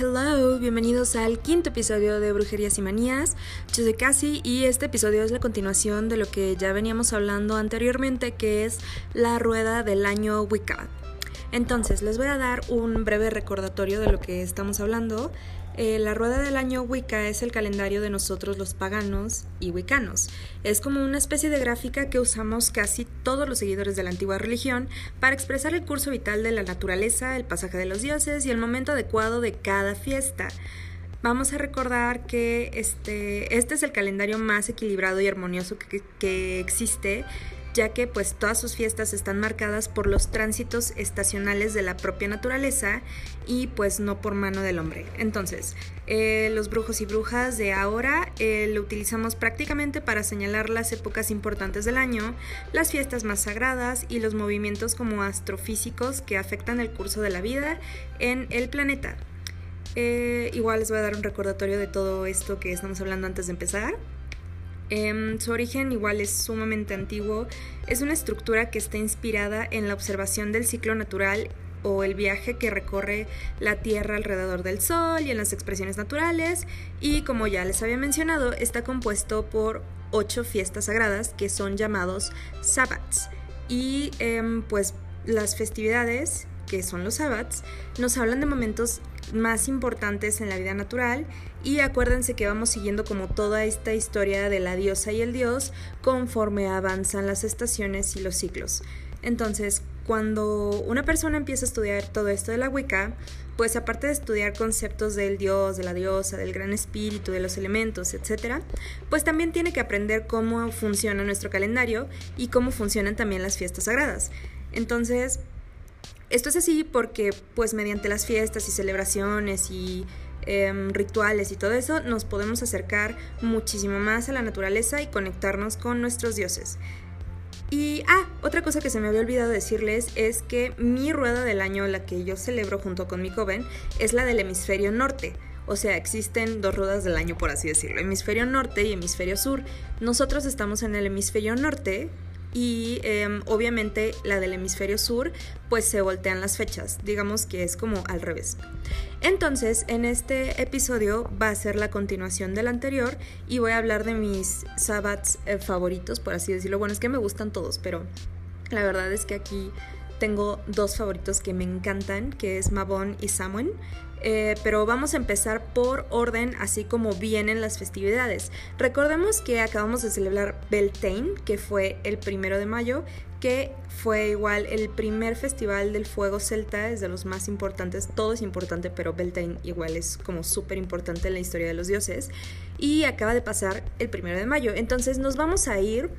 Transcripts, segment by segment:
hello, bienvenidos al quinto episodio de Brujerías y Manías. Yo soy Cassie y este episodio es la continuación de lo que ya veníamos hablando anteriormente, que es la rueda del año Wicca. Entonces, les voy a dar un breve recordatorio de lo que estamos hablando. Eh, la rueda del año Wicca es el calendario de nosotros los paganos y wiccanos. Es como una especie de gráfica que usamos casi todos los seguidores de la antigua religión para expresar el curso vital de la naturaleza, el pasaje de los dioses y el momento adecuado de cada fiesta. Vamos a recordar que este, este es el calendario más equilibrado y armonioso que existe ya que pues todas sus fiestas están marcadas por los tránsitos estacionales de la propia naturaleza y pues no por mano del hombre. Entonces, eh, los brujos y brujas de ahora eh, lo utilizamos prácticamente para señalar las épocas importantes del año, las fiestas más sagradas y los movimientos como astrofísicos que afectan el curso de la vida en el planeta. Eh, igual les voy a dar un recordatorio de todo esto que estamos hablando antes de empezar. Em, su origen igual es sumamente antiguo, es una estructura que está inspirada en la observación del ciclo natural o el viaje que recorre la Tierra alrededor del Sol y en las expresiones naturales. Y como ya les había mencionado está compuesto por ocho fiestas sagradas que son llamados sabbats. Y em, pues las festividades que son los sabbats nos hablan de momentos más importantes en la vida natural y acuérdense que vamos siguiendo como toda esta historia de la diosa y el dios conforme avanzan las estaciones y los ciclos. Entonces, cuando una persona empieza a estudiar todo esto de la Wicca, pues aparte de estudiar conceptos del dios, de la diosa, del gran espíritu, de los elementos, etc., pues también tiene que aprender cómo funciona nuestro calendario y cómo funcionan también las fiestas sagradas. Entonces, esto es así porque pues mediante las fiestas y celebraciones y em, rituales y todo eso nos podemos acercar muchísimo más a la naturaleza y conectarnos con nuestros dioses. Y, ah, otra cosa que se me había olvidado decirles es que mi rueda del año, la que yo celebro junto con mi joven, es la del hemisferio norte. O sea, existen dos ruedas del año, por así decirlo, hemisferio norte y hemisferio sur. Nosotros estamos en el hemisferio norte, y em, obviamente la del hemisferio sur pues se voltean las fechas, digamos que es como al revés. Entonces en este episodio va a ser la continuación del anterior y voy a hablar de mis sabbats eh, favoritos, por así decirlo. Bueno, es que me gustan todos, pero la verdad es que aquí tengo dos favoritos que me encantan, que es Mabon y Samuen. Eh, pero vamos a empezar por orden, así como vienen las festividades. Recordemos que acabamos de celebrar Beltane, que fue el primero de mayo, que fue igual el primer festival del fuego celta, es de los más importantes, todo es importante, pero Beltane igual es como súper importante en la historia de los dioses, y acaba de pasar el primero de mayo. Entonces nos vamos a ir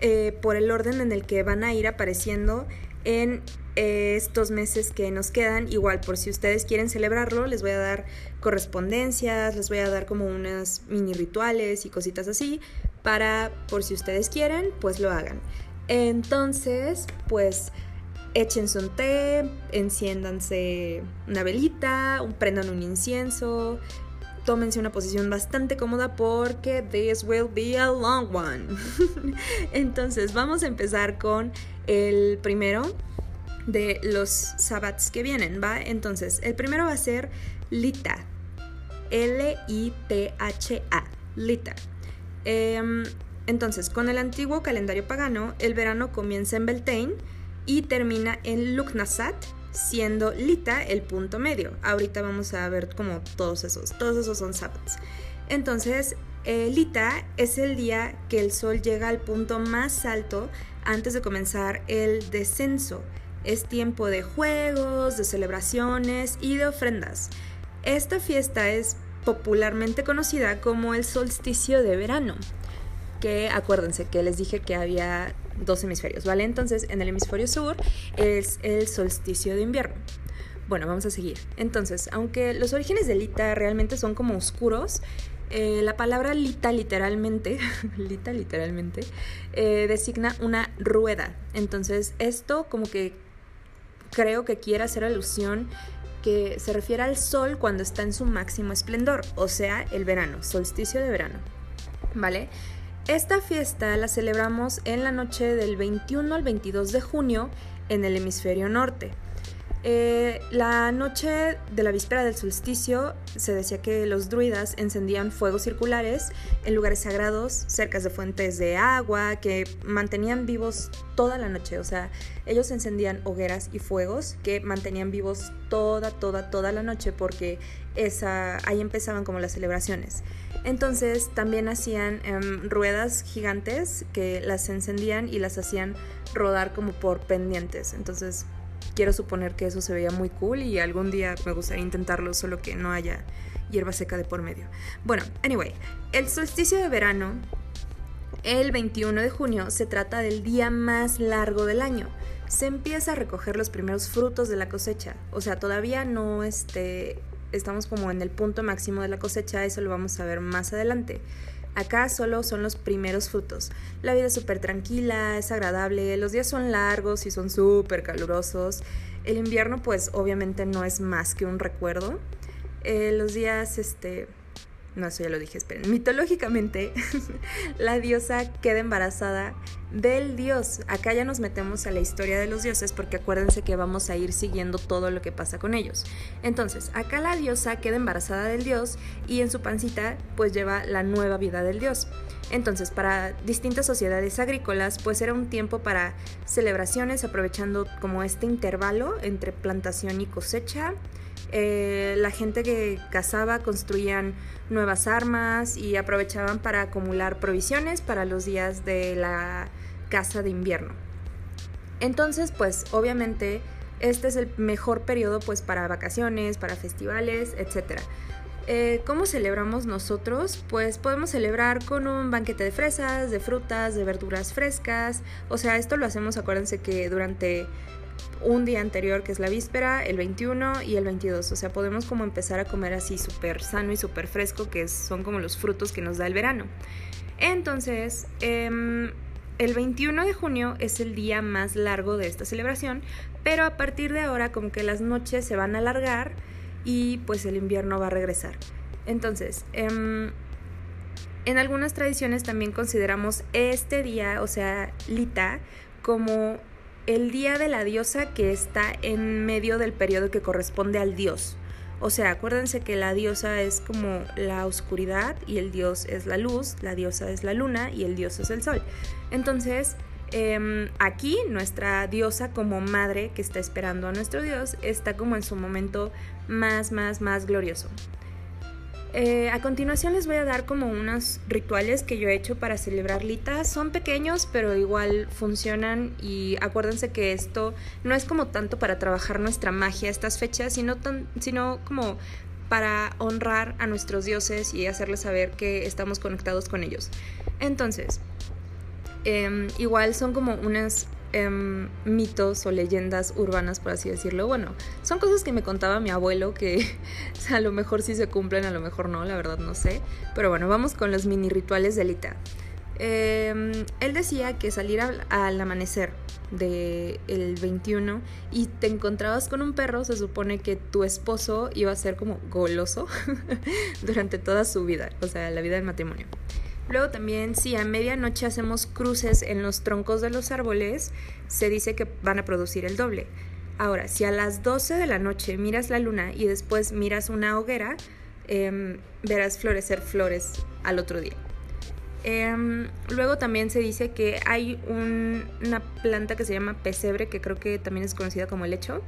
eh, por el orden en el que van a ir apareciendo en eh, estos meses que nos quedan. Igual, por si ustedes quieren celebrarlo, les voy a dar correspondencias, les voy a dar como unas mini rituales y cositas así, para, por si ustedes quieren, pues lo hagan. Entonces, pues échense un té, enciéndanse una velita, prendan un incienso, tómense una posición bastante cómoda porque this will be a long one. Entonces, vamos a empezar con el primero, de los sabbats que vienen, ¿va? Entonces, el primero va a ser Lita. L-I-T-H-A. Lita. Em, entonces, con el antiguo calendario pagano, el verano comienza en Beltane y termina en Lugnasat, siendo Lita el punto medio. Ahorita vamos a ver como todos esos, todos esos son sabbats. Entonces, eh, Lita es el día que el sol llega al punto más alto antes de comenzar el descenso. Es tiempo de juegos, de celebraciones y de ofrendas. Esta fiesta es popularmente conocida como el solsticio de verano, que acuérdense que les dije que había dos hemisferios, ¿vale? Entonces en el hemisferio sur es el solsticio de invierno. Bueno, vamos a seguir. Entonces, aunque los orígenes de Lita realmente son como oscuros, eh, la palabra Lita literalmente, Lita literalmente, eh, designa una rueda. Entonces, esto como que creo que quiere hacer alusión que se refiere al sol cuando está en su máximo esplendor, o sea, el verano, solsticio de verano. ¿Vale? Esta fiesta la celebramos en la noche del 21 al 22 de junio en el hemisferio norte. Eh, la noche de la víspera del solsticio se decía que los druidas encendían fuegos circulares en lugares sagrados, cerca de fuentes de agua, que mantenían vivos toda la noche. O sea, ellos encendían hogueras y fuegos que mantenían vivos toda, toda, toda la noche porque esa, ahí empezaban como las celebraciones. Entonces también hacían em, ruedas gigantes que las encendían y las hacían rodar como por pendientes. Entonces quiero suponer que eso se veía muy cool y algún día me gustaría intentarlo, solo que no haya hierba seca de por medio. Bueno, anyway, el solsticio de verano, el 21 de junio, se trata del día más largo del año. Se empieza a recoger los primeros frutos de la cosecha, o sea, todavía no este, estamos como en el punto máximo de la cosecha, eso lo vamos a ver más adelante. Acá solo son los primeros frutos. La vida es súper tranquila, es agradable, los días son largos y son súper calurosos. El invierno pues obviamente no es más que un recuerdo. Eh, los días, este, no, eso ya lo dije, esperen. Mitológicamente, la diosa queda embarazada del dios. Acá ya nos metemos a la historia de los dioses porque acuérdense que vamos a ir siguiendo todo lo que pasa con ellos. Entonces, acá la diosa queda embarazada del dios y en su pancita pues lleva la nueva vida del dios. Entonces, para distintas sociedades agrícolas, pues era un tiempo para celebraciones aprovechando como este intervalo entre plantación y cosecha eh, la gente que cazaba construían nuevas armas y aprovechaban para acumular provisiones para los días de la caza de invierno. Entonces, pues obviamente este es el mejor periodo pues para vacaciones, para festivales, etc. Eh, ¿Cómo celebramos nosotros? Pues podemos celebrar con un banquete de fresas, de frutas, de verduras frescas. O sea, esto lo hacemos, acuérdense que durante un día anterior, que es la víspera, el 21 y el 22. O sea, podemos como empezar a comer así súper sano y súper fresco, que son como los frutos que nos da el verano. Entonces, em, el 21 de junio es el día más largo de esta celebración, pero a partir de ahora como que las noches se van a alargar y pues el invierno va a regresar. Entonces, em, en algunas tradiciones también consideramos este día, o sea, Lita, como el día de la diosa que está en medio del periodo que corresponde al dios. O sea, acuérdense que la diosa es como la oscuridad y el dios es la luz, la diosa es la luna y el dios es el sol. Entonces, em, aquí nuestra diosa como madre que está esperando a nuestro dios está como en su momento más, más, más glorioso. Eh, a continuación les voy a dar como unos rituales que yo he hecho para celebrar Lita. Son pequeños, pero igual funcionan y acuérdense que esto no es como tanto para trabajar nuestra magia estas fechas, sino, sino como para honrar a nuestros dioses y hacerles saber que estamos conectados con ellos. Entonces, em, igual son como unas Em, mitos o leyendas urbanas, por así decirlo. Bueno, son cosas que me contaba mi abuelo que a lo mejor sí se cumplen, a lo mejor no, la verdad no sé. Pero bueno, vamos con los mini rituales de Lita. Em, él decía que salir al, amanecer del el 21 y te encontrabas con un perro, se supone que tu esposo iba a ser como goloso durante toda su vida, o sea, la vida del matrimonio. Luego también si a medianoche hacemos cruces en los troncos de los árboles, se dice que van a producir el doble. Ahora, si a las 12 de la noche miras la luna y después miras una hoguera, em, verás florecer flores al otro día. Em, luego también se dice que hay una planta que se llama pesebre, que creo que también es conocida como el lecho,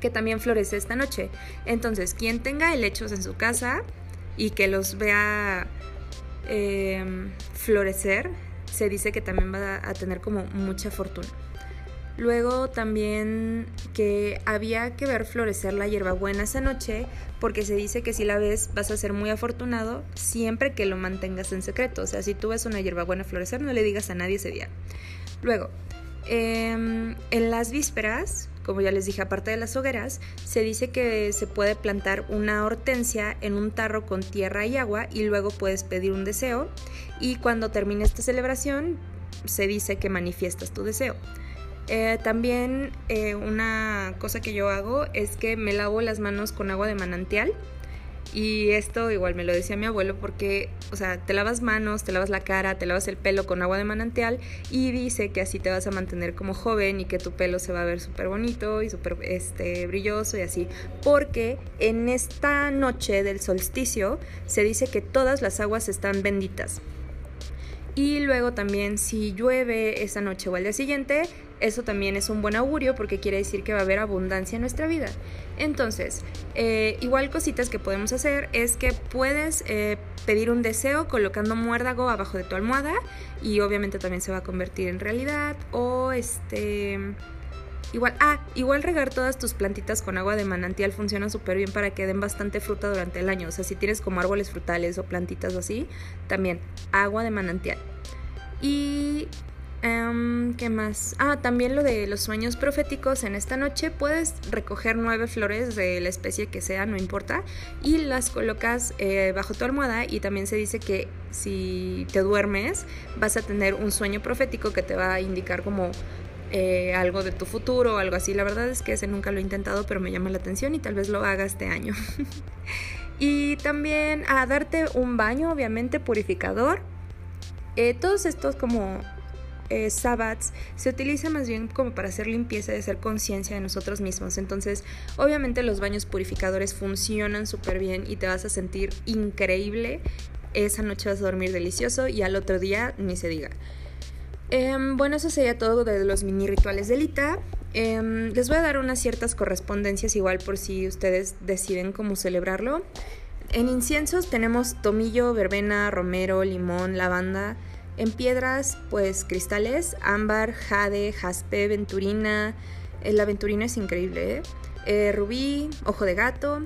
que también florece esta noche. Entonces, quien tenga helechos en su casa y que los vea Em, florecer, se dice que también va a tener como mucha fortuna. Luego también que había que ver florecer la hierbabuena esa noche porque se dice que si la ves vas a ser muy afortunado siempre que lo mantengas en secreto. O sea, si tú ves una hierbabuena florecer no le digas a nadie ese día. Luego, em, en las vísperas como ya les dije, aparte de las hogueras, se dice que se puede plantar una hortensia en un tarro con tierra y agua y luego puedes pedir un deseo y cuando termine esta celebración se dice que manifiestas tu deseo. Eh, también eh, una cosa que yo hago es que me lavo las manos con agua de manantial Y esto igual me lo decía mi abuelo porque, o sea, te lavas manos, te lavas la cara, te lavas el pelo con agua de manantial y dice que así te vas a mantener como joven y que tu pelo se va a ver súper bonito y súper este, brilloso y así. Porque en esta noche del solsticio se dice que todas las aguas están benditas. Y luego también si llueve esa noche o al día siguiente, eso también es un buen augurio porque quiere decir que va a haber abundancia en nuestra vida. Entonces, eh, igual cositas que podemos hacer es que puedes eh, pedir un deseo colocando muérdago abajo de tu almohada y obviamente también se va a convertir en realidad o este... Igual, ah, igual regar todas tus plantitas con agua de manantial funciona súper bien para que den bastante fruta durante el año. O sea, si tienes como árboles frutales o plantitas así, también agua de manantial. Y em, ¿Qué más? Ah, también lo de los sueños proféticos. En esta noche puedes recoger nueve flores de la especie que sea, no importa, y las colocas eh, bajo tu almohada. Y también se dice que si te duermes, vas a tener un sueño profético que te va a indicar como eh, algo de tu futuro o algo así. La verdad es que ese nunca lo he intentado, pero me llama la atención y tal vez lo haga este año. y también a darte un baño, obviamente, purificador. Eh, todos estos como eh, sabbats se utilizan más bien como para hacer limpieza y hacer conciencia de nosotros mismos. Entonces, obviamente los baños purificadores funcionan súper bien y te vas a sentir increíble. Esa noche vas a dormir delicioso y al otro día ni se diga. Em, bueno, eso sería todo de los mini rituales de Lita. Em, les voy a dar unas ciertas correspondencias igual por si ustedes deciden cómo celebrarlo. En inciensos tenemos tomillo, verbena, romero, limón, lavanda. En piedras, pues cristales, ámbar, jade, jaspe, venturina. Eh, la venturina es increíble, ¿eh? ¿eh? rubí, ojo de gato.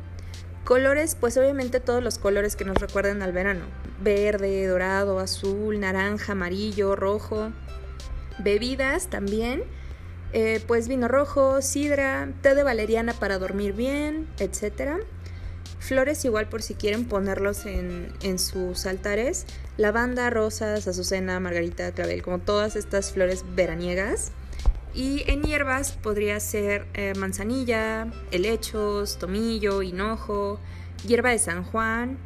Colores, pues obviamente todos los colores que nos recuerden al verano. Verde, dorado, azul, naranja, amarillo, rojo bebidas también, eh, pues vino rojo, sidra, té de valeriana para dormir bien, etc. Flores igual por si quieren ponerlos en, sus altares, lavanda, rosas, azucena, margarita, clavel, como todas estas flores veraniegas. Y en hierbas podría ser eh, manzanilla, helechos, tomillo, hinojo, hierba de San Juan,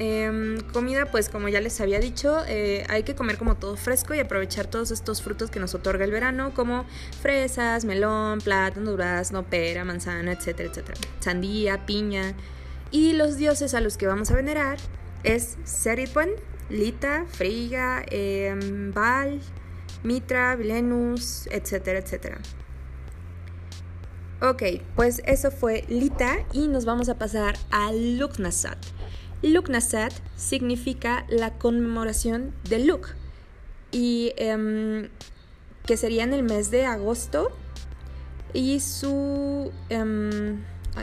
Em, comida, pues como ya les había dicho, eh, hay que comer como todo fresco y aprovechar todos estos frutos que nos otorga el verano, como fresas, melón, plátano, durazno, pera, manzana, etcétera, etcétera. Sandía, piña. Y los dioses a los que vamos a venerar es Seritwan, Lita, Friga, eh, Baal, Mitra, Vilenus, etcétera, etcétera. Ok, pues eso fue Lita y nos vamos a pasar a Luknasat. Luknasat significa la conmemoración de Luk y em, que sería en el mes de agosto y su em,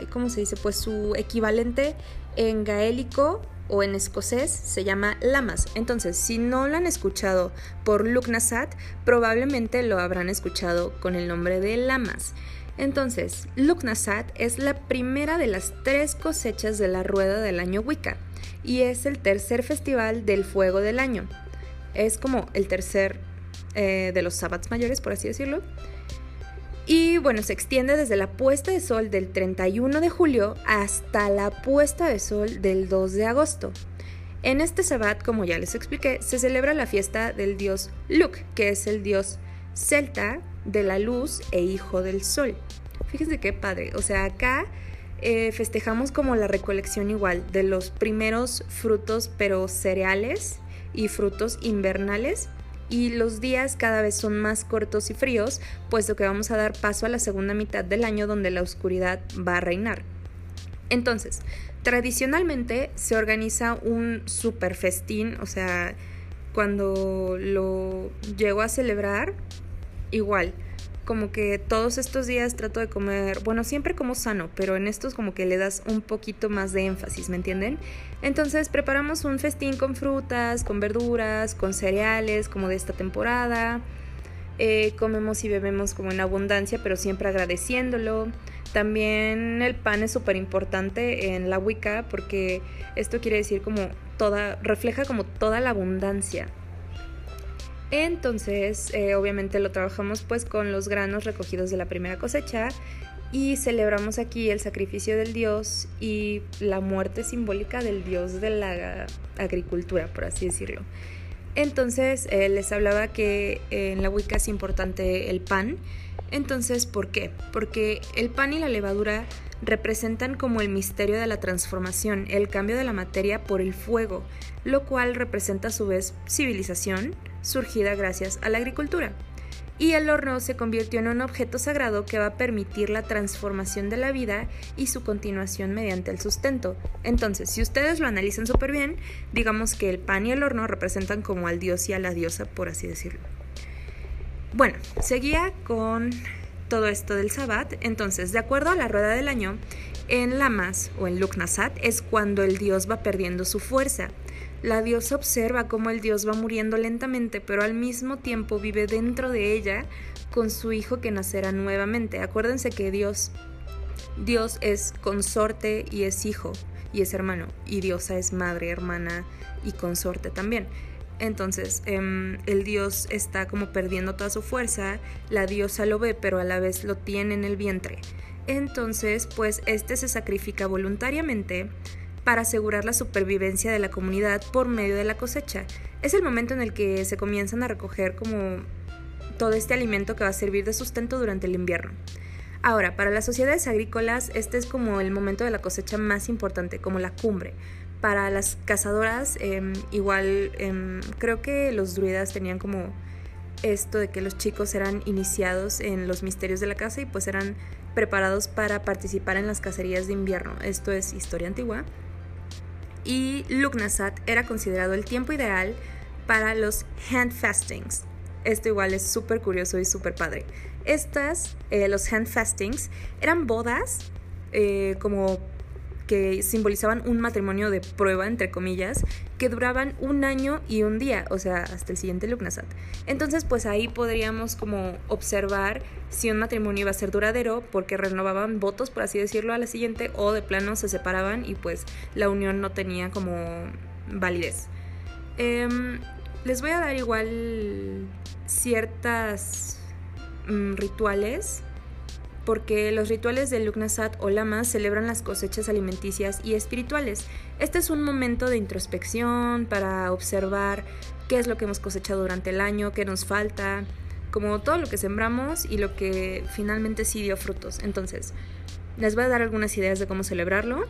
¿cómo se dice? Pues su equivalente en gaélico o en escocés se llama Lamas. Entonces, si no lo han escuchado por Luknasat, probablemente lo habrán escuchado con el nombre de Lamas. Entonces, Luknasat es la primera de las tres cosechas de la rueda del año Wicca y es el tercer festival del fuego del año. Es como el tercer eh, de los sábados mayores, por así decirlo. Y bueno, se extiende desde la puesta de sol del 31 de julio hasta la puesta de sol del 2 de agosto. En este sabbat, como ya les expliqué, se celebra la fiesta del dios Luk, que es el dios celta de la luz e hijo del sol. Fíjense qué padre. O sea, acá eh, festejamos como la recolección igual de los primeros frutos, pero cereales y frutos invernales. Y los días cada vez son más cortos y fríos, puesto que vamos a dar paso a la segunda mitad del año donde la oscuridad va a reinar. Entonces, tradicionalmente se organiza un super festín, o sea, cuando lo llego a celebrar, igual, como que todos estos días trato de comer, bueno, siempre como sano, pero en estos como que le das un poquito más de énfasis, ¿me entienden? Entonces preparamos un festín con frutas, con verduras, con cereales, como de esta temporada. Eh, comemos y bebemos como en abundancia, pero siempre agradeciéndolo. También el pan es súper importante en la Wicca porque esto quiere decir como toda, refleja como toda la abundancia. Entonces, eh, obviamente lo trabajamos pues con los granos recogidos de la primera cosecha y celebramos aquí el sacrificio del dios y la muerte simbólica del dios de la agricultura, por así decirlo. Entonces eh, les hablaba que en la Wicca es importante el pan. Entonces, ¿por qué? Porque el pan y la levadura representan como el misterio de la transformación, el cambio de la materia por el fuego, lo cual representa a su vez civilización surgida gracias a la agricultura y el horno se convirtió en un objeto sagrado que va a permitir la transformación de la vida y su continuación mediante el sustento. Entonces, si ustedes lo analizan súper bien, digamos que el pan y el horno representan como al dios y a la diosa, por así decirlo. Bueno, seguía con todo esto del Sabbat. Entonces, de acuerdo a la rueda del año, en Lamas o en Luknasat es cuando el dios va perdiendo su fuerza. La diosa observa cómo el dios va muriendo lentamente, pero al mismo tiempo vive dentro de ella con su hijo que nacerá nuevamente. Acuérdense que Dios, Dios es consorte y es hijo y es hermano, y diosa es madre, hermana y consorte también. Entonces, em, el dios está como perdiendo toda su fuerza, la diosa lo ve, pero a la vez lo tiene en el vientre. Entonces, pues este se sacrifica voluntariamente para asegurar la supervivencia de la comunidad por medio de la cosecha. Es el momento en el que se comienzan a recoger como todo este alimento que va a servir de sustento durante el invierno. Ahora, para las sociedades agrícolas, este es como el momento de la cosecha más importante, como la cumbre. Para las cazadoras, em, igual em, creo que los druidas tenían como esto de que los chicos eran iniciados en los misterios de la caza y pues eran preparados para participar en las cacerías de invierno. Esto es historia antigua y Lugnasat era considerado el tiempo ideal para los handfastings. Esto igual es súper curioso y súper padre. Estas, eh, los handfastings, eran bodas eh, como que simbolizaban un matrimonio de prueba, entre comillas, que duraban un año y un día, o sea, hasta el siguiente Lugnasat. Entonces, pues ahí podríamos como observar si un matrimonio iba a ser duradero, porque renovaban votos, por así decirlo, a la siguiente, o de plano se separaban y pues la unión no tenía como validez. Em, les voy a dar igual ciertas mm, rituales porque los rituales de Lugnasat o Lama celebran las cosechas alimenticias y espirituales. Este es un momento de introspección para observar qué es lo que hemos cosechado durante el año, qué nos falta, como todo lo que sembramos y lo que finalmente sí dio frutos. Entonces, les voy a dar algunas ideas de cómo celebrarlo.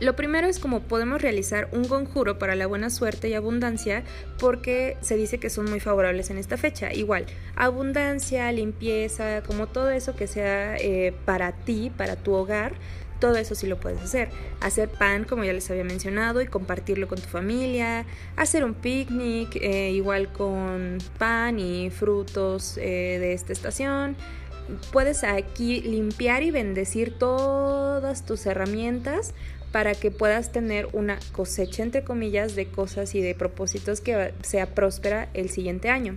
Lo primero es como podemos realizar un conjuro para la buena suerte y abundancia porque se dice que son muy favorables en esta fecha. Igual, abundancia, limpieza, como todo eso que sea eh, para ti, para tu hogar, todo eso sí lo puedes hacer. Hacer pan, como ya les había mencionado, y compartirlo con tu familia. Hacer un picnic, eh, igual con pan y frutos eh, de esta estación. Puedes aquí limpiar y bendecir todas tus herramientas para que puedas tener una cosecha, entre comillas, de cosas y de propósitos que sea próspera el siguiente año.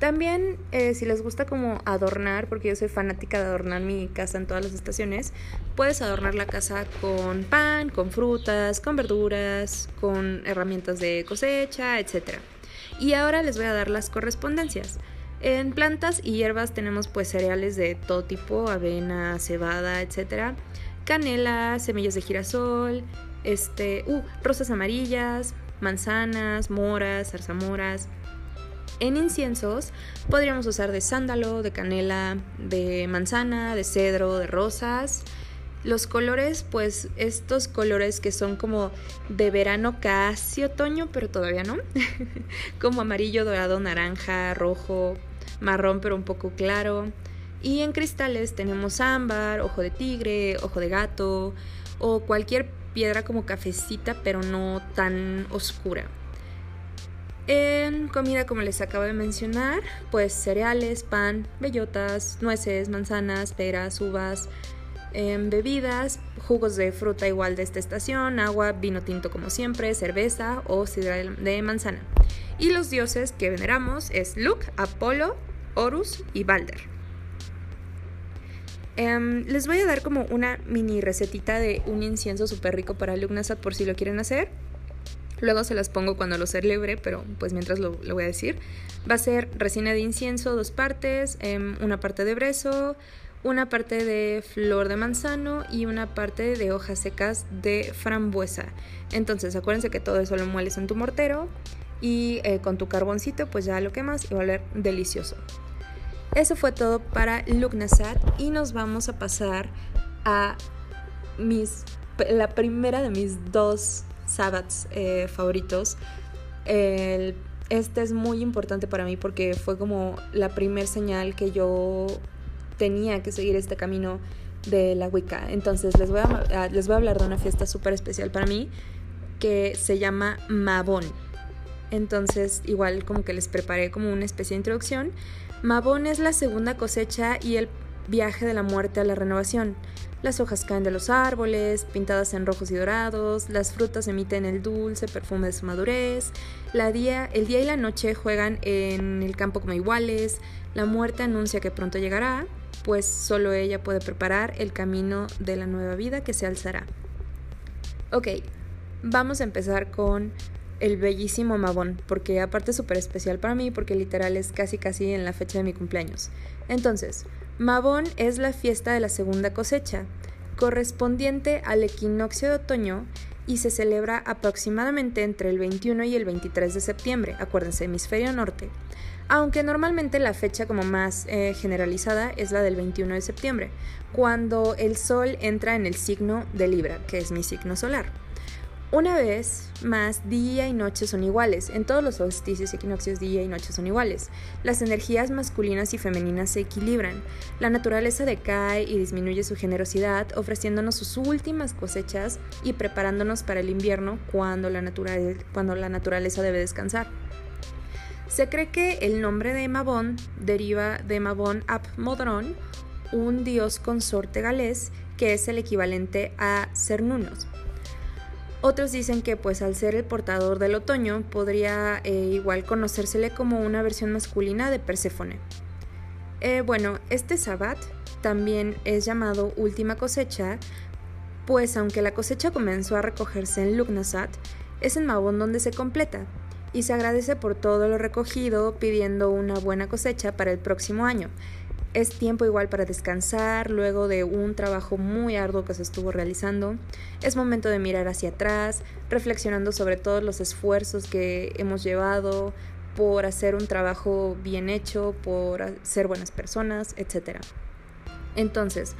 También, eh, si les gusta como adornar, porque yo soy fanática de adornar mi casa en todas las estaciones, puedes adornar la casa con pan, con frutas, con verduras, con herramientas de cosecha, etc. Y ahora les voy a dar las correspondencias. En plantas y hierbas tenemos pues cereales de todo tipo, avena, cebada, etc canela, semillas de girasol, este, uh, rosas amarillas, manzanas, moras, zarzamoras. En inciensos podríamos usar de sándalo, de canela, de manzana, de cedro, de rosas. Los colores, pues estos colores que son como de verano casi otoño, pero todavía no. como amarillo, dorado, naranja, rojo, marrón, pero un poco claro. Y en cristales tenemos ámbar, ojo de tigre, ojo de gato o cualquier piedra como cafecita pero no tan oscura. En comida, como les acabo de mencionar, pues cereales, pan, bellotas, nueces, manzanas, peras, uvas, en bebidas, jugos de fruta igual de esta estación, agua, vino tinto como siempre, cerveza o sidra de manzana. Y los dioses que veneramos es Luke, Apolo, Horus y Balder. Em, les voy a dar como una mini recetita de un incienso súper rico para Lugnasat por si lo quieren hacer. Luego se las pongo cuando lo celebre, pero pues mientras lo, voy a decir. Va a ser resina de incienso, dos partes, em, una parte de brezo, una parte de flor de manzano y una parte de hojas secas de frambuesa. Entonces acuérdense que todo eso lo mueles en tu mortero y eh, con tu carboncito pues ya lo quemas y va a oler delicioso. Eso fue todo para Lugnasat y nos vamos a pasar a mis, la primera de mis dos sabbats eh, favoritos. este es muy importante para mí porque fue como la primer señal que yo tenía que seguir este camino de la Wicca. Entonces les voy a, les voy a hablar de una fiesta súper especial para mí que se llama Mabón. Entonces igual como que les preparé como una especie de introducción. Mabón es la segunda cosecha y el viaje de la muerte a la renovación. Las hojas caen de los árboles, pintadas en rojos y dorados, las frutas emiten el dulce perfume de su madurez, la día, el día y la noche juegan en el campo como iguales, la muerte anuncia que pronto llegará, pues solo ella puede preparar el camino de la nueva vida que se alzará. Ok, vamos a empezar con el bellísimo Mabón, porque aparte es súper especial para mí, porque literal es casi casi en la fecha de mi cumpleaños. Entonces, Mabón es la fiesta de la segunda cosecha, correspondiente al equinoccio de otoño y se celebra aproximadamente entre el 21 y el 23 de septiembre, acuérdense, hemisferio norte, aunque normalmente la fecha como más eh, generalizada es la del 21 de septiembre, cuando el sol entra en el signo de Libra, que es mi signo solar. Una vez más, día y noche son iguales. En todos los solsticios y equinoccios, día y noche son iguales. Las energías masculinas y femeninas se equilibran. La naturaleza decae y disminuye su generosidad, ofreciéndonos sus últimas cosechas y preparándonos para el invierno cuando la, naturaleza debe descansar. Se cree que el nombre de Mabon deriva de Mabon ap Modron, un dios consorte galés que es el equivalente a Cernunos. Otros dicen que pues al ser el portador del otoño podría eh, igual conocérsele como una versión masculina de Perséfone. Eh, bueno, este Sabbat también es llamado última cosecha, pues aunque la cosecha comenzó a recogerse en Lugnasat, es en Mabón donde se completa, y se agradece por todo lo recogido pidiendo una buena cosecha para el próximo año, es tiempo igual para descansar luego de un trabajo muy arduo que se estuvo realizando. Es momento de mirar hacia atrás, reflexionando sobre todos los esfuerzos que hemos llevado por hacer un trabajo bien hecho, por ser buenas personas, etc. Entonces,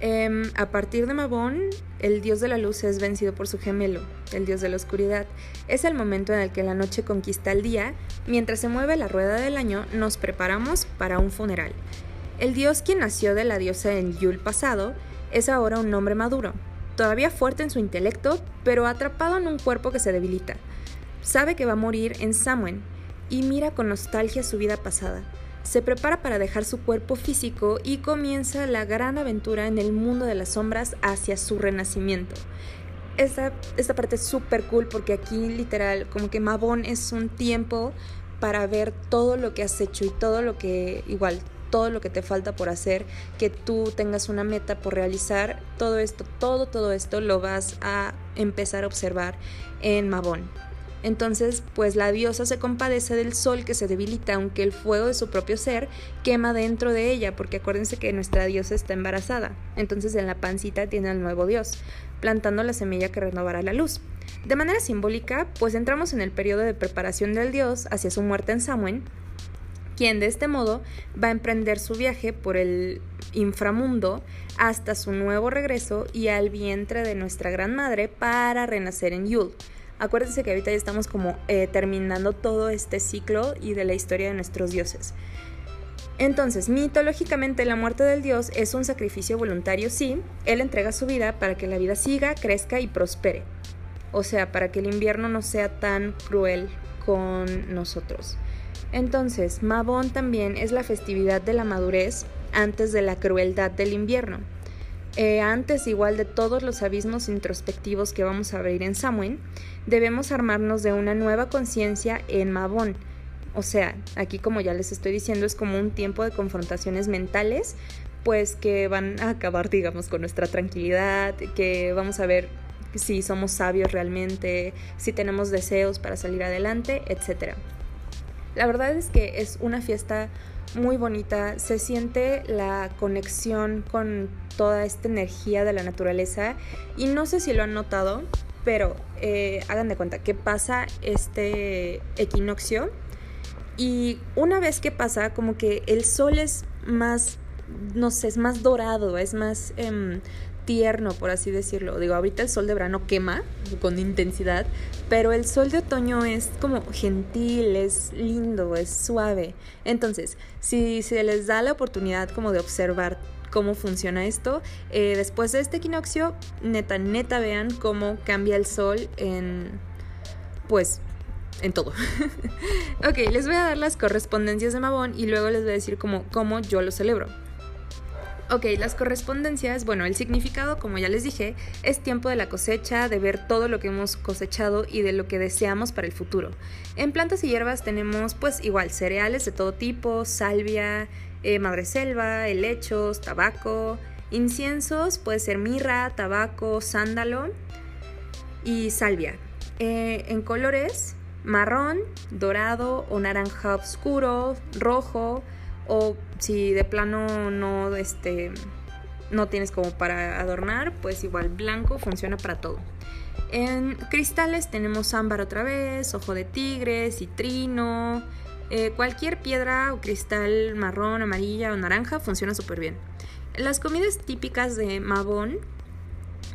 em, a partir de Mabón, el dios de la luz es vencido por su gemelo, el dios de la oscuridad. Es el momento en el que la noche conquista el día. Mientras se mueve la rueda del año, nos preparamos para un funeral. El dios quien nació de la diosa en Yul pasado es ahora un hombre maduro, todavía fuerte en su intelecto, pero atrapado en un cuerpo que se debilita. Sabe que va a morir en Samhain y mira con nostalgia su vida pasada. Se prepara para dejar su cuerpo físico y comienza la gran aventura en el mundo de las sombras hacia su renacimiento. Esta, esta parte es súper cool porque aquí literal como que Mabón es un tiempo para ver todo lo que has hecho y todo lo que igual todo lo que te falta por hacer, que tú tengas una meta por realizar, todo esto, todo, todo esto lo vas a empezar a observar en Mabón. Entonces, pues la diosa se compadece del sol que se debilita, aunque el fuego de su propio ser quema dentro de ella, porque acuérdense que nuestra diosa está embarazada. Entonces en la pancita tiene al nuevo dios, plantando la semilla que renovará la luz. De manera simbólica, pues entramos en el periodo de preparación del dios hacia su muerte en Samhain, quien de este modo va a emprender su viaje por el inframundo hasta su nuevo regreso y al vientre de nuestra gran madre para renacer en Yul. Acuérdense que ahorita ya estamos como eh, terminando todo este ciclo y de la historia de nuestros dioses. Entonces, mitológicamente la muerte del dios es un sacrificio voluntario, sí, él entrega su vida para que la vida siga, crezca y prospere. O sea, para que el invierno no sea tan cruel con nosotros. Entonces, Mabón también es la festividad de la madurez antes de la crueldad del invierno. Eh, antes igual de todos los abismos introspectivos que vamos a abrir en Samhain, debemos armarnos de una nueva conciencia en Mabón. O sea, aquí como ya les estoy diciendo es como un tiempo de confrontaciones mentales, pues que van a acabar, digamos, con nuestra tranquilidad, que vamos a ver si somos sabios realmente, si tenemos deseos para salir adelante, etcétera. La verdad es que es una fiesta muy bonita, se siente la conexión con toda esta energía de la naturaleza. Y no sé si lo han notado, pero eh, hagan de cuenta que pasa este equinoccio. Y una vez que pasa como que el sol es más, no sé, es más dorado, es más em, tierno, por así decirlo. Digo, ahorita el sol de verano quema con intensidad, pero el sol de otoño es como gentil, es lindo, es suave. Entonces, si se les da la oportunidad como de observar cómo funciona esto, eh, después de este equinoccio, neta, neta vean cómo cambia el sol en, pues, en todo. ok, les voy a dar las correspondencias de Mabón y luego les voy a decir cómo, cómo yo lo celebro. Ok, las correspondencias, bueno, el significado, como ya les dije, es tiempo de la cosecha, de ver todo lo que hemos cosechado y de lo que deseamos para el futuro. En plantas y hierbas tenemos pues igual cereales de todo tipo, salvia, eh, madreselva, helechos, tabaco, inciensos, puede ser mirra, tabaco, sándalo y salvia. Eh, en colores, marrón, dorado o naranja oscuro, rojo, o si de plano no, este, no tienes como para adornar, pues igual blanco funciona para todo. En cristales tenemos ámbar otra vez, ojo de tigre, citrino, eh, cualquier piedra o cristal marrón, amarilla o naranja funciona súper bien. Las comidas típicas de Mabón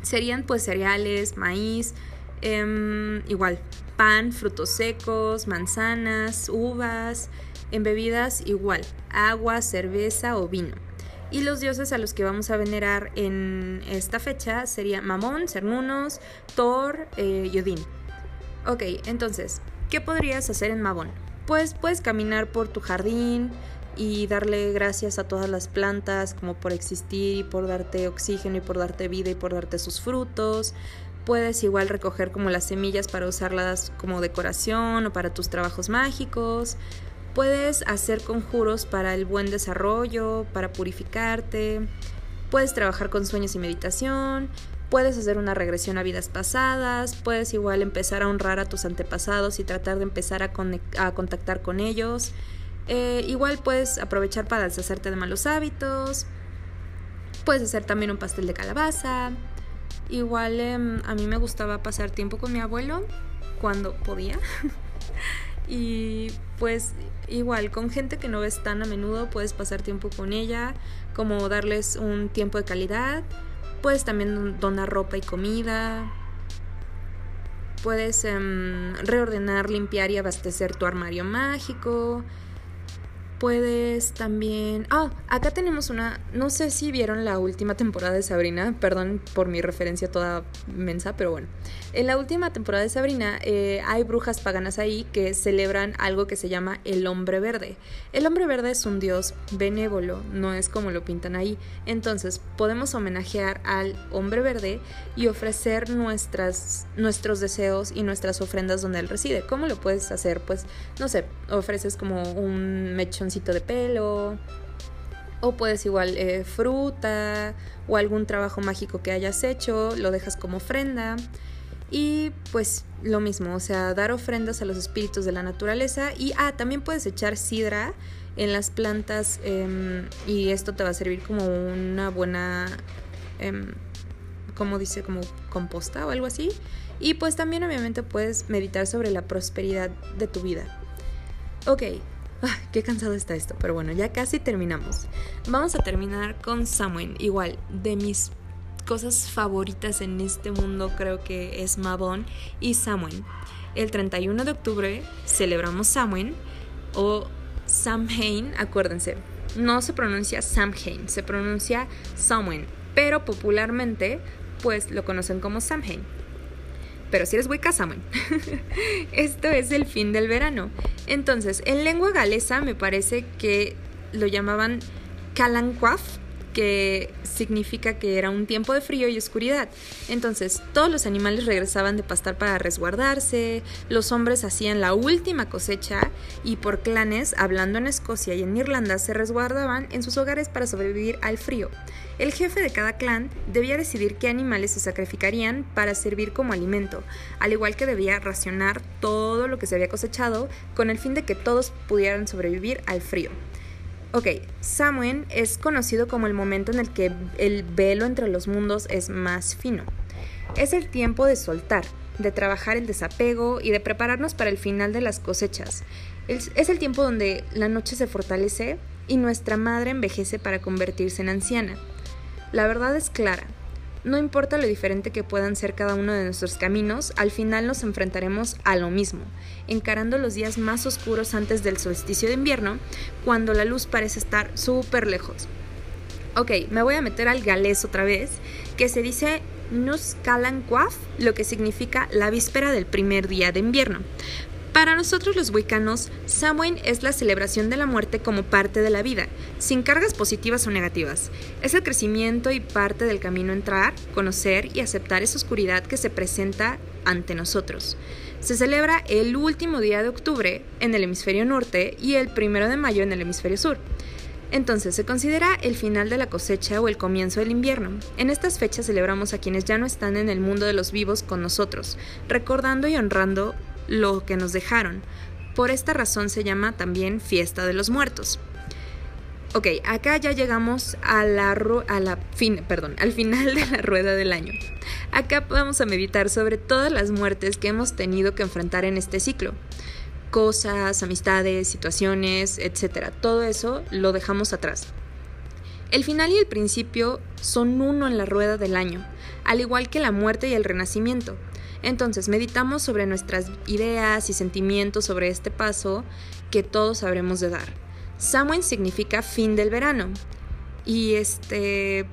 serían pues cereales, maíz, em, igual pan, frutos secos, manzanas, uvas, en bebidas igual, agua, cerveza o vino. Y los dioses a los que vamos a venerar en esta fecha serían Mamón, Cernunos, Thor eh, y Odín. Ok, entonces, ¿qué podrías hacer en Mabón? Pues puedes caminar por tu jardín y darle gracias a todas las plantas como por existir y por darte oxígeno y por darte vida y por darte sus frutos. Puedes igual recoger como las semillas para usarlas como decoración o para tus trabajos mágicos. Puedes hacer conjuros para el buen desarrollo, para purificarte. Puedes trabajar con sueños y meditación. Puedes hacer una regresión a vidas pasadas. Puedes igual empezar a honrar a tus antepasados y tratar de empezar a, contactar con ellos. Eh, igual puedes aprovechar para deshacerte de malos hábitos. Puedes hacer también un pastel de calabaza. Igual em, a mí me gustaba pasar tiempo con mi abuelo cuando podía. y pues igual con gente que no ves tan a menudo puedes pasar tiempo con ella, como darles un tiempo de calidad, puedes también donar ropa y comida, puedes em, reordenar, limpiar y abastecer tu armario mágico, Puedes también... Ah, acá tenemos una... No sé si vieron la última temporada de Sabrina, perdón por mi referencia toda mensa, pero bueno. En la última temporada de Sabrina eh, hay brujas paganas ahí que celebran algo que se llama el hombre verde. El hombre verde es un dios benévolo, no es como lo pintan ahí. Entonces podemos homenajear al hombre verde y ofrecer nuestras, nuestros deseos y nuestras ofrendas donde él reside. ¿Cómo lo puedes hacer? Pues, no sé, ofreces como un mechón de pelo. O puedes igual eh, fruta o algún trabajo mágico que hayas hecho, lo dejas como ofrenda. Y pues lo mismo, o sea, dar ofrendas a los espíritus de la naturaleza. Y ah, también puedes echar sidra en las plantas em, y esto te va a servir como una buena, em, como dice, como composta o algo así. Y pues también obviamente puedes meditar sobre la prosperidad de tu vida. Ok, qué cansado está esto, pero bueno, ya casi terminamos. Vamos a terminar con Samhain, igual, de mis cosas favoritas en este mundo creo que es Mabon y Samhain. El 31 de octubre celebramos Samhain o Samhain, acuérdense, no se pronuncia Samhain, se pronuncia Samhain, pero popularmente pues lo conocen como Samhain pero si eres Wicca, Samuel. Esto es el fin del verano. Entonces, en lengua galesa me parece que lo llamaban Calanquaf, que significa que era un tiempo de frío y oscuridad. Entonces, todos los animales regresaban de pastar para resguardarse, los hombres hacían la última cosecha y por clanes, hablando en Escocia y en Irlanda, se resguardaban en sus hogares para sobrevivir al frío. El jefe de cada clan debía decidir qué animales se sacrificarían para servir como alimento, al igual que debía racionar todo lo que se había cosechado con el fin de que todos pudieran sobrevivir al frío. Ok, Samhain es conocido como el momento en el que el velo entre los mundos es más fino. Es el tiempo de soltar, de trabajar el desapego y de prepararnos para el final de las cosechas. Es el tiempo donde la noche se fortalece y nuestra madre envejece para convertirse en anciana. La verdad es clara. No importa lo diferente que puedan ser cada uno de nuestros caminos, al final nos enfrentaremos a lo mismo, encarando los días más oscuros antes del solsticio de invierno, cuando la luz parece estar súper lejos. Ok, me voy a meter al galés otra vez, que se dice Nus Quaf, lo que significa la víspera del primer día de invierno. Para nosotros los wicanos, Samhain es la celebración de la muerte como parte de la vida, sin cargas positivas o negativas. Es el crecimiento y parte del camino entrar, conocer y aceptar esa oscuridad que se presenta ante nosotros. Se celebra el último día de octubre en el hemisferio norte y el primero de mayo en el hemisferio sur. Entonces se considera el final de la cosecha o el comienzo del invierno. En estas fechas celebramos a quienes ya no están en el mundo de los vivos con nosotros, recordando y honrando lo que nos dejaron. Por esta razón se llama también fiesta de los muertos. Ok, acá ya llegamos a la, a la fin, perdón, al final de la rueda del año. Acá vamos a meditar sobre todas las muertes que hemos tenido que enfrentar en este ciclo. Cosas, amistades, situaciones, etc. Todo eso lo dejamos atrás. El final y el principio son uno en la rueda del año, al igual que la muerte y el renacimiento. Entonces, meditamos sobre nuestras ideas y sentimientos sobre este paso que todos sabremos de dar. Samhain significa fin del verano y este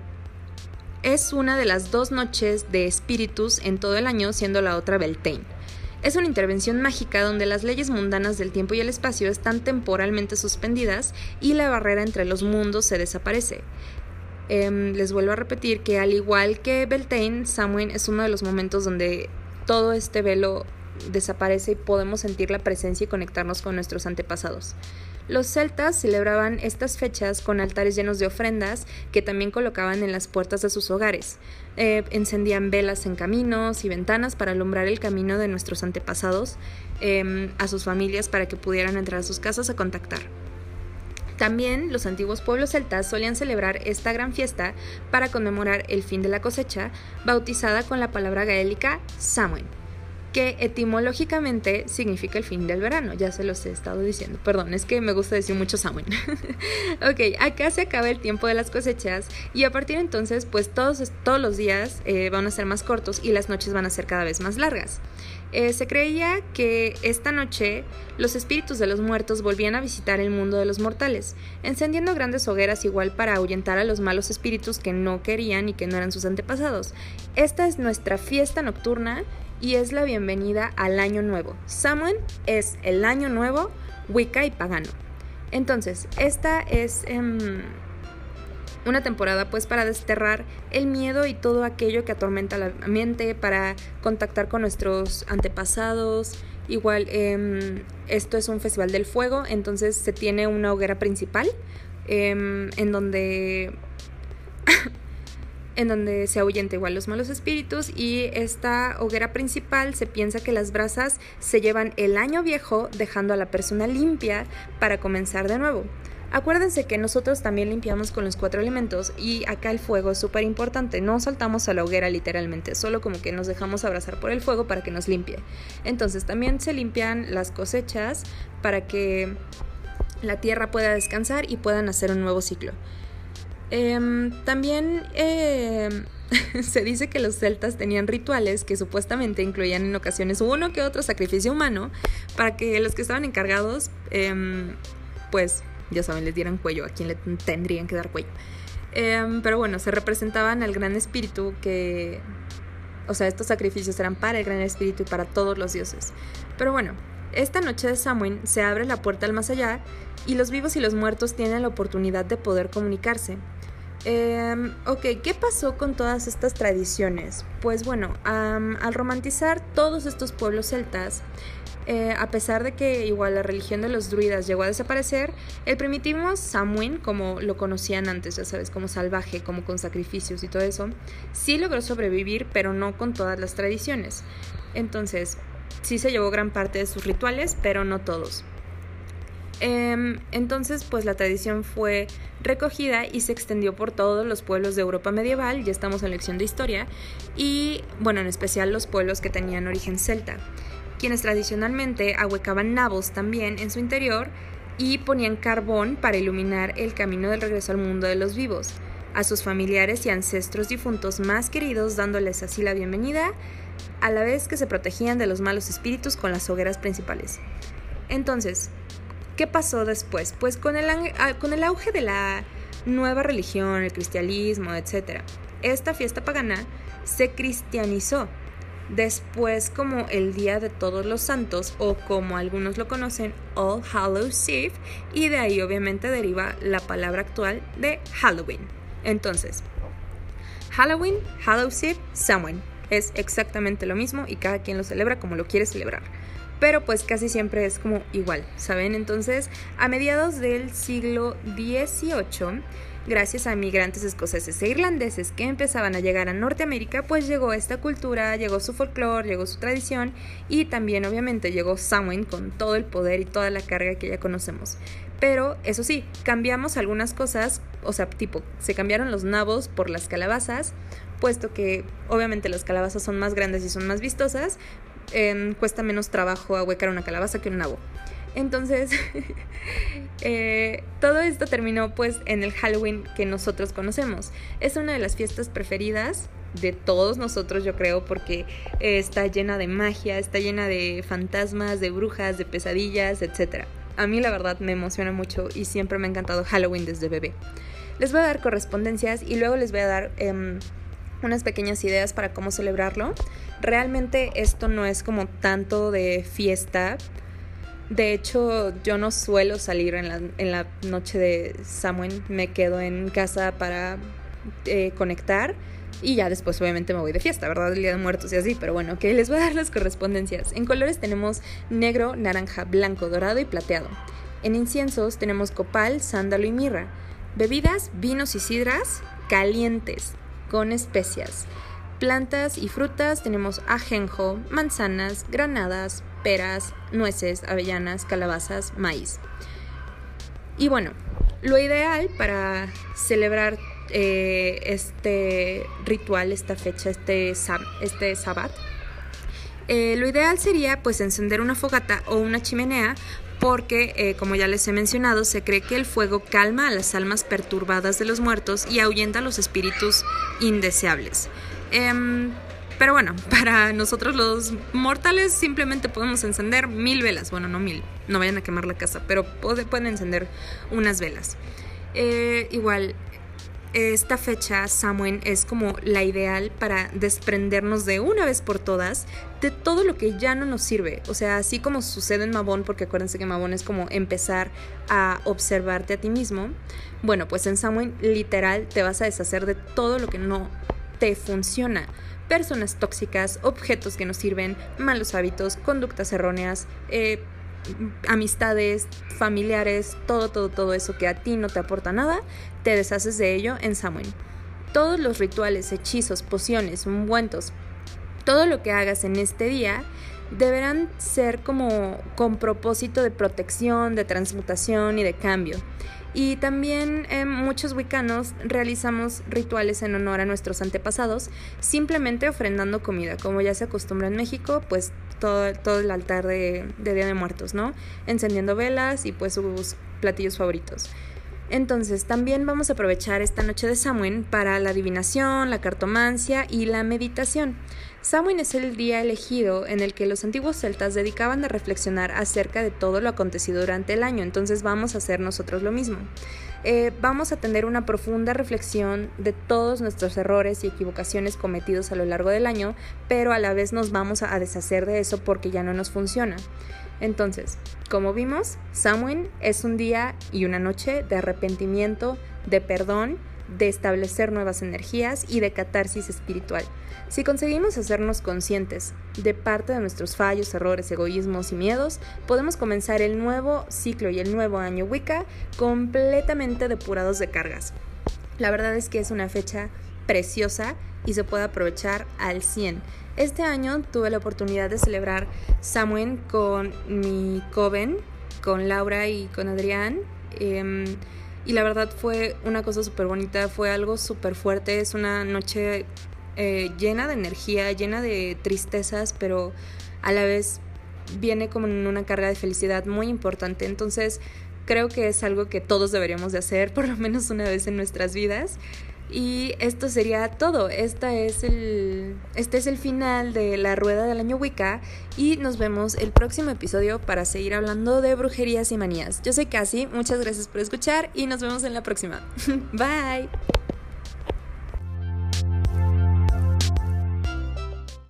es una de las dos noches de espíritus en todo el año, siendo la otra Beltane. Es una intervención mágica donde las leyes mundanas del tiempo y el espacio están temporalmente suspendidas y la barrera entre los mundos se desaparece. Em, les vuelvo a repetir que al igual que Beltane, Samhain es uno de los momentos donde todo este velo desaparece y podemos sentir la presencia y conectarnos con nuestros antepasados. Los celtas celebraban estas fechas con altares llenos de ofrendas que también colocaban en las puertas de sus hogares. Eh, encendían velas en caminos y ventanas para alumbrar el camino de nuestros antepasados em, a sus familias para que pudieran entrar a sus casas a contactar. También los antiguos pueblos celtas solían celebrar esta gran fiesta para conmemorar el fin de la cosecha, bautizada con la palabra gaélica Samhain, que etimológicamente significa el fin del verano, ya se los he estado diciendo, perdón, es que me gusta decir mucho Samhain. ok, acá se acaba el tiempo de las cosechas y a partir de entonces pues todos, todos los días eh, van a ser más cortos y las noches van a ser cada vez más largas. Eh, se creía que esta noche los espíritus de los muertos volvían a visitar el mundo de los mortales, encendiendo grandes hogueras igual para ahuyentar a los malos espíritus que no querían y que no eran sus antepasados. Esta es nuestra fiesta nocturna y es la bienvenida al año nuevo. Samhain es el año nuevo, Wicca y pagano. Entonces, esta es... Em, una temporada pues para desterrar el miedo y todo aquello que atormenta la mente, para contactar con nuestros antepasados. Igual, em, esto es un festival del fuego, entonces se tiene una hoguera principal em, en donde... en donde se ahuyenta igual los malos espíritus y esta hoguera principal se piensa que las brasas se llevan el año viejo dejando a la persona limpia para comenzar de nuevo. Acuérdense que nosotros también limpiamos con los cuatro elementos y acá el fuego es súper importante. No saltamos a la hoguera literalmente, solo como que nos dejamos abrazar por el fuego para que nos limpie. Entonces también se limpian las cosechas para que la tierra pueda descansar y puedan hacer un nuevo ciclo. Em, también em, se dice que los celtas tenían rituales que supuestamente incluían en ocasiones uno que otro sacrificio humano para que los que estaban encargados em, pues ya saben, les dieran cuello, a quien le tendrían que dar cuello. Pero bueno, se representaban al gran espíritu que... O sea, estos sacrificios eran para el gran espíritu y para todos los dioses. Pero bueno, esta noche de Samhain se abre la puerta al más allá y los vivos y los muertos tienen la oportunidad de poder comunicarse. Eh, ok, ¿qué pasó con todas estas tradiciones? Pues bueno, al romantizar todos estos pueblos celtas, eh, a pesar de que igual la religión de los druidas llegó a desaparecer, el primitivo Samhain, como lo conocían antes, ya sabes, como salvaje, como con sacrificios y todo eso, sí logró sobrevivir, pero no con todas las tradiciones. Entonces, sí se llevó gran parte de sus rituales, pero no todos. Em, entonces, pues la tradición fue recogida y se extendió por todos los pueblos de Europa medieval, ya estamos en lección de historia, y bueno, en especial los pueblos que tenían origen celta, quienes tradicionalmente ahuecaban nabos también en su interior y ponían carbón para iluminar el camino del regreso al mundo de los vivos, a sus familiares y ancestros difuntos más queridos, dándoles así la bienvenida, a la vez que se protegían de los malos espíritus con las hogueras principales. Entonces, ¿Qué pasó después? Pues con el, ah, con el auge de la nueva religión, el cristianismo, etc., esta fiesta pagana se cristianizó. Después, como el Día de Todos los Santos, o como algunos lo conocen, All Hallows Eve, y de ahí obviamente deriva la palabra actual de Halloween. Entonces, Halloween, Hallows Eve, Samhain. Es exactamente lo mismo y cada quien lo celebra como lo quiere celebrar pero pues casi siempre es como igual, ¿saben? Entonces, a mediados del siglo XVIII, gracias a migrantes escoceses e irlandeses que empezaban a llegar a Norteamérica, pues llegó esta cultura, llegó su folclore, llegó su tradición y también obviamente llegó Samhain con todo el poder y toda la carga que ya conocemos. Pero eso sí, cambiamos algunas cosas, o sea, tipo, se cambiaron los nabos por las calabazas, puesto que obviamente las calabazas son más grandes y son más vistosas, cuesta menos trabajo ahuecar una calabaza que un nabo. Entonces, eh, todo esto terminó pues en el Halloween que nosotros conocemos. Es una de las fiestas preferidas de todos nosotros, yo creo, porque está llena de magia, está llena de fantasmas, de brujas, de pesadillas, etc. A mí la verdad me emociona mucho y siempre me ha encantado Halloween desde bebé. Les voy a dar correspondencias y luego les voy a dar em, unas pequeñas ideas para cómo celebrarlo. Realmente esto no es como tanto de fiesta. De hecho, yo no suelo salir en la, en la noche de Samhain. Me quedo en casa para eh, conectar. Y ya después obviamente me voy de fiesta, ¿verdad? El Día de Muertos y así. Pero bueno, ok, les voy a dar las correspondencias. En colores tenemos negro, naranja, blanco, dorado y plateado. En inciensos tenemos copal, sándalo y mirra. Bebidas, vinos y sidras calientes, con especias. Plantas y frutas tenemos ajenjo, manzanas, granadas, peras, nueces, avellanas, calabazas, maíz. Y bueno, lo ideal para celebrar eh, este ritual, esta fecha, este, este sabbat, eh, lo ideal sería pues encender una fogata o una chimenea porque, eh, como ya les he mencionado, se cree que el fuego calma a las almas perturbadas de los muertos y ahuyenta a los espíritus indeseables. Em, pero bueno, para nosotros los mortales simplemente podemos encender mil velas. Bueno, no mil, no vayan a quemar la casa, pero pueden encender unas velas. Eh, igual, esta fecha, Samhain, es como la ideal para desprendernos de una vez por todas de todo lo que ya no nos sirve. O sea, así como sucede en Mabón, porque acuérdense que Mabón es como empezar a observarte a ti mismo. Bueno, pues en Samhain literal te vas a deshacer de todo lo que no te funciona. Personas tóxicas, objetos que no sirven, malos hábitos, conductas erróneas, eh, amistades, familiares, todo, todo, todo eso que a ti no te aporta nada, te deshaces de ello en Samhain. Todos los rituales, hechizos, pociones, ungüentos, todo lo que hagas en este día deberán ser como con propósito de protección, de transmutación y de cambio. Y también eh, muchos wicanos realizamos rituales en honor a nuestros antepasados, simplemente ofrendando comida, como ya se acostumbra en México, pues todo, todo el altar de, de Día de Muertos, ¿no? Encendiendo velas y pues sus platillos favoritos. Entonces, también vamos a aprovechar esta noche de Samhain para la adivinación, la cartomancia y la meditación. Samhain es el día elegido en el que los antiguos celtas dedicaban a reflexionar acerca de todo lo acontecido durante el año, entonces vamos a hacer nosotros lo mismo. Eh, vamos a tener una profunda reflexión de todos nuestros errores y equivocaciones cometidos a lo largo del año, pero a la vez nos vamos a deshacer de eso porque ya no nos funciona. Entonces, como vimos, Samhain es un día y una noche de arrepentimiento, de perdón, de establecer nuevas energías y de catarsis espiritual. Si conseguimos hacernos conscientes de parte de nuestros fallos, errores, egoísmos y miedos, podemos comenzar el nuevo ciclo y el nuevo año Wicca completamente depurados de cargas. La verdad es que es una fecha preciosa y se puede aprovechar al 100. Este año tuve la oportunidad de celebrar Samhain con mi coven con Laura y con Adrián. Em, y la verdad fue una cosa súper bonita, fue algo súper fuerte, es una noche eh, llena de energía, llena de tristezas, pero a la vez viene como en una carga de felicidad muy importante. Entonces creo que es algo que todos deberíamos de hacer por lo menos una vez en nuestras vidas. Y esto sería todo. Esta es el, este es el final de la rueda del año Wicca y nos vemos el próximo episodio para seguir hablando de brujerías y manías. Yo soy Casi, muchas gracias por escuchar y nos vemos en la próxima. Bye.